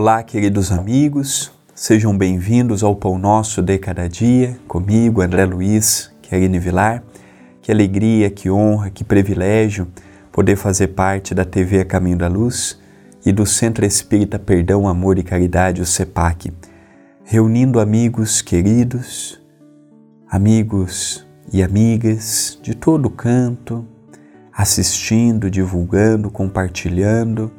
Olá, queridos amigos, sejam bem-vindos ao Pão Nosso de Cada Dia, comigo, André Luiz, Querine Vilar. Que alegria, que honra, que privilégio poder fazer parte da TV Caminho da Luz e do Centro Espírita Perdão, Amor e Caridade, o CEPAC, reunindo amigos queridos, amigos e amigas de todo canto, assistindo, divulgando, compartilhando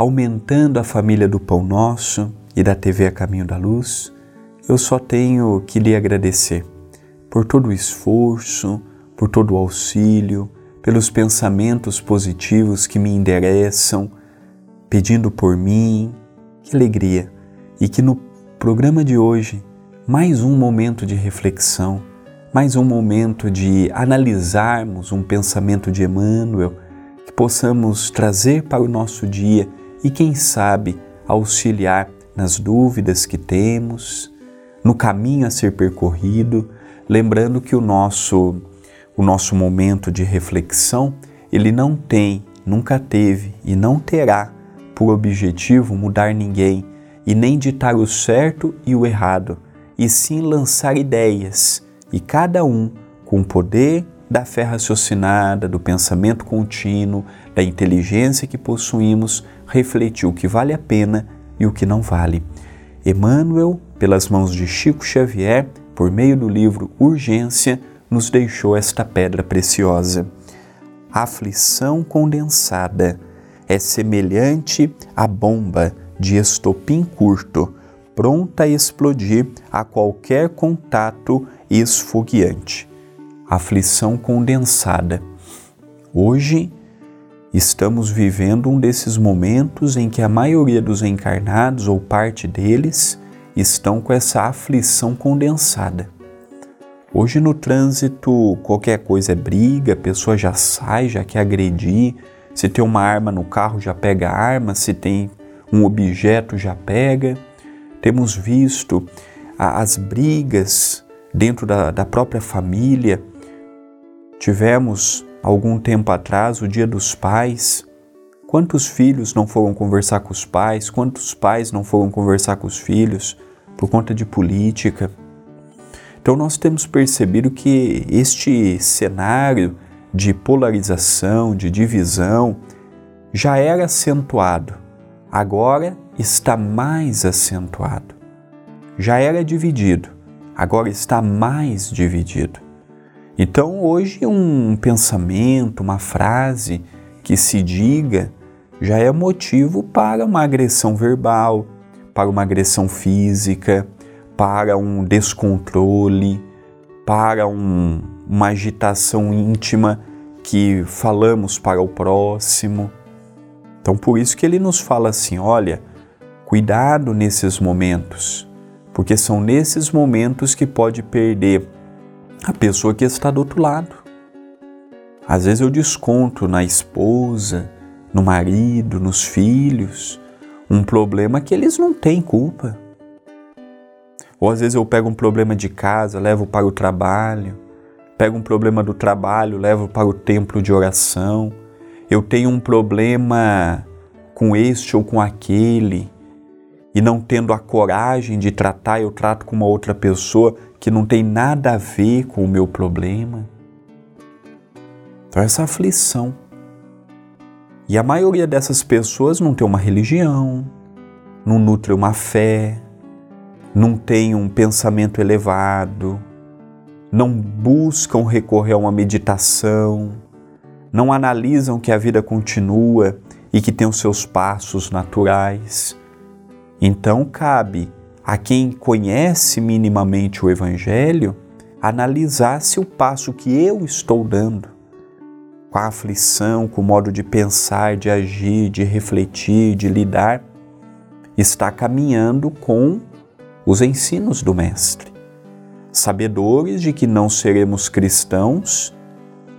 aumentando a família do Pão Nosso e da TV A Caminho da Luz, eu só tenho que lhe agradecer por todo o esforço, por todo o auxílio, pelos pensamentos positivos que me endereçam, pedindo por mim. Que alegria! E que no programa de hoje, mais um momento de reflexão, mais um momento de analisarmos um pensamento de Emmanuel, que possamos trazer para o nosso dia e, quem sabe, auxiliar nas dúvidas que temos, no caminho a ser percorrido, lembrando que o nosso o nosso momento de reflexão, ele não tem, nunca teve e não terá por objetivo mudar ninguém e nem ditar o certo e o errado, e sim lançar ideias, e cada um com poder da fé raciocinada, do pensamento contínuo, da inteligência que possuímos, refletir o que vale a pena e o que não vale. Emmanuel, pelas mãos de Chico Xavier, por meio do livro Urgência, nos deixou esta pedra preciosa. A aflição condensada é semelhante à bomba de estopim curto, pronta a explodir a qualquer contato esfogueante. Aflição condensada. Hoje, Estamos vivendo um desses momentos em que a maioria dos encarnados, ou parte deles, estão com essa aflição condensada. Hoje no trânsito, qualquer coisa é briga, a pessoa já sai, já quer agredir. Se tem uma arma no carro, já pega a arma, se tem um objeto, já pega. Temos visto as brigas dentro da, da própria família. Tivemos algum tempo atrás, o Dia dos Pais. Quantos filhos não foram conversar com os pais? Quantos pais não foram conversar com os filhos por conta de política? Então, nós temos percebido que este cenário de polarização, de divisão, já era acentuado, agora está mais acentuado. Já era dividido, agora está mais dividido. Então, hoje, um pensamento, uma frase que se diga já é motivo para uma agressão verbal, para uma agressão física, para um descontrole, para um, uma agitação íntima que falamos para o próximo. Então, por isso que ele nos fala assim: olha, cuidado nesses momentos, porque são nesses momentos que pode perder a pessoa que está do outro lado. Às vezes eu desconto na esposa, no marido, nos filhos, um problema que eles não têm culpa. Ou às vezes eu pego um problema de casa, levo para o trabalho, pego um problema do trabalho, levo para o templo de oração. Eu tenho um problema com este ou com aquele, e não tendo a coragem de tratar, eu trato com uma outra pessoa que não tem nada a ver com o meu problema. Então, essa aflição. E a maioria dessas pessoas não tem uma religião, não nutre uma fé, não tem um pensamento elevado, não buscam recorrer a uma meditação, não analisam que a vida continua e que tem os seus passos naturais. Então cabe a quem conhece minimamente o Evangelho analisar se o passo que eu estou dando, com a aflição, com o modo de pensar, de agir, de refletir, de lidar, está caminhando com os ensinos do Mestre. Sabedores de que não seremos cristãos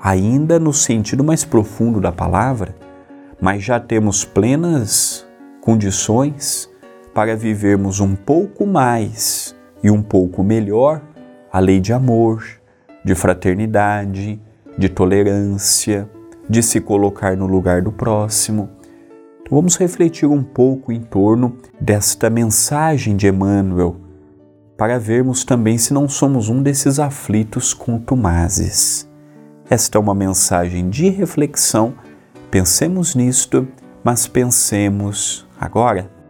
ainda no sentido mais profundo da palavra, mas já temos plenas condições para vivermos um pouco mais e um pouco melhor a lei de amor, de fraternidade, de tolerância, de se colocar no lugar do próximo. Então vamos refletir um pouco em torno desta mensagem de Emmanuel, para vermos também se não somos um desses aflitos contumazes. Esta é uma mensagem de reflexão. Pensemos nisto, mas pensemos agora.